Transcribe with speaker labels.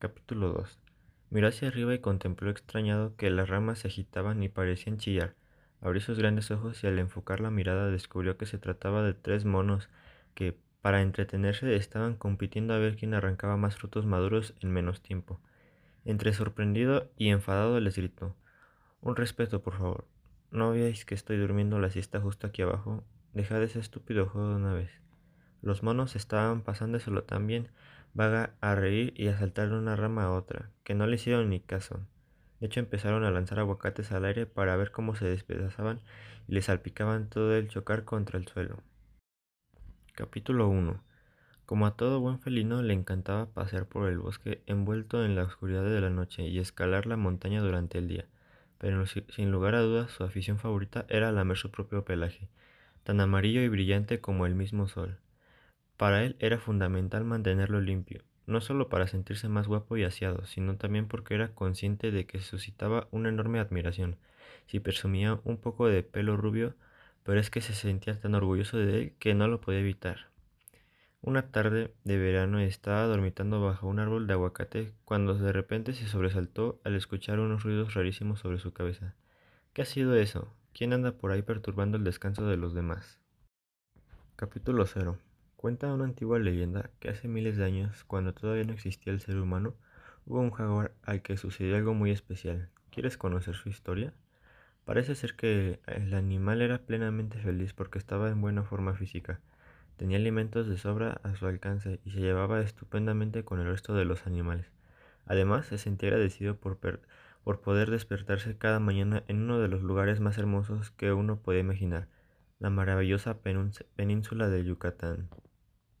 Speaker 1: Capítulo 2 Miró hacia arriba y contempló extrañado que las ramas se agitaban y parecían chillar. Abrió sus grandes ojos y al enfocar la mirada descubrió que se trataba de tres monos que, para entretenerse, estaban compitiendo a ver quién arrancaba más frutos maduros en menos tiempo. Entre sorprendido y enfadado les gritó: Un respeto, por favor. ¿No veis que estoy durmiendo la siesta justo aquí abajo? Dejad ese estúpido juego de una vez. Los monos estaban pasándoselo tan bien, vaga a reír y a saltar de una rama a otra, que no le hicieron ni caso. De hecho empezaron a lanzar aguacates al aire para ver cómo se despedazaban y les salpicaban todo el chocar contra el suelo. Capítulo 1 Como a todo buen felino le encantaba pasear por el bosque envuelto en la oscuridad de la noche y escalar la montaña durante el día, pero sin lugar a dudas su afición favorita era lamer su propio pelaje, tan amarillo y brillante como el mismo sol. Para él era fundamental mantenerlo limpio, no solo para sentirse más guapo y aseado, sino también porque era consciente de que suscitaba una enorme admiración si presumía un poco de pelo rubio pero es que se sentía tan orgulloso de él que no lo podía evitar. Una tarde de verano estaba dormitando bajo un árbol de aguacate cuando de repente se sobresaltó al escuchar unos ruidos rarísimos sobre su cabeza. ¿Qué ha sido eso? ¿Quién anda por ahí perturbando el descanso de los demás? Capítulo 0 Cuenta una antigua leyenda que hace miles de años, cuando todavía no existía el ser humano, hubo un jaguar al que sucedió algo muy especial. ¿Quieres conocer su historia? Parece ser que el animal era plenamente feliz porque estaba en buena forma física, tenía alimentos de sobra a su alcance y se llevaba estupendamente con el resto de los animales. Además, se sentía agradecido por, por poder despertarse cada mañana en uno de los lugares más hermosos que uno puede imaginar, la maravillosa península de Yucatán.